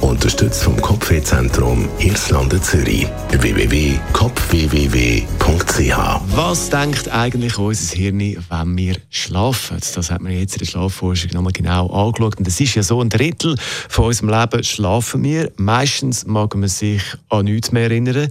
Unterstützt vom Kopfwehzentrum Irlande Zürich. www.kopfwww.ch Was denkt eigentlich unser Hirn, wenn wir schlafen? Das hat man jetzt in der Schlafforschung nochmal genau angeschaut. Und es ist ja so, ein Drittel von unserem Leben schlafen wir. Meistens mag man sich an nichts mehr erinnern,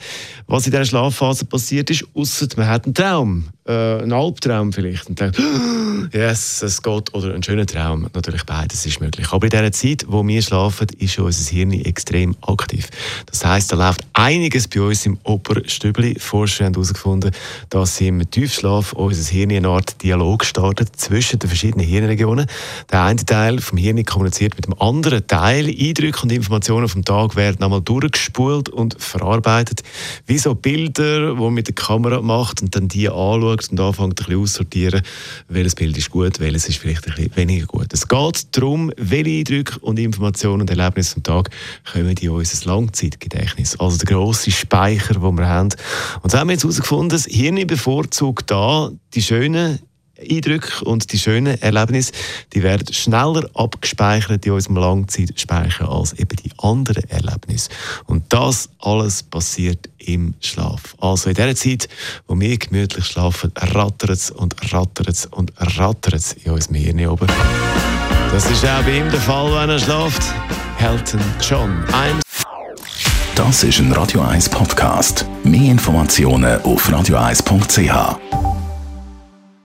was in dieser Schlafphase passiert ist, außer man hat einen Traum, äh, einen Albtraum vielleicht. Und denkt, yes, es geht. Oder einen schönen Traum. Natürlich beides ist möglich. Aber in dieser Zeit, wo wir schlafen, ist unser Hirn extrem aktiv. Das heißt, da läuft einiges bei uns im Oberstübli. Forscher haben herausgefunden, dass im Tiefschlaf unser Hirn eine Art Dialog startet zwischen den verschiedenen Hirnregionen. Der eine Teil vom Hirn kommuniziert mit dem anderen Teil. Eindrücke und Informationen vom Tag werden einmal durchgespult und verarbeitet. Wie so Bilder, die man mit der Kamera macht und dann die anschaut und anfängt ein bisschen aussortieren, welches Bild ist gut, welches ist vielleicht ein bisschen weniger gut. Es geht darum, welche Eindrücke und Informationen und Erlebnisse vom Tag kommen in unser Langzeitgedächtnis. Also der grosse Speicher, den wir haben. Und so haben wir jetzt herausgefunden, das Hirn bevorzugt da die schönen Eindrücke und die schönen Erlebnisse, die werden schneller abgespeichert in unserem Langzeitspeicher als eben die anderen Erlebnisse. Und das alles passiert im Schlaf. Also in der Zeit, wo wir gemütlich schlafen, rattert es und rattert es und rattert es in unserem Hirn oben. Das ist auch bei ihm der Fall, wenn er schlaft. Elton John. I'm Das ist ein Radio 1 Podcast. Mehr Informationen auf radio1.ch.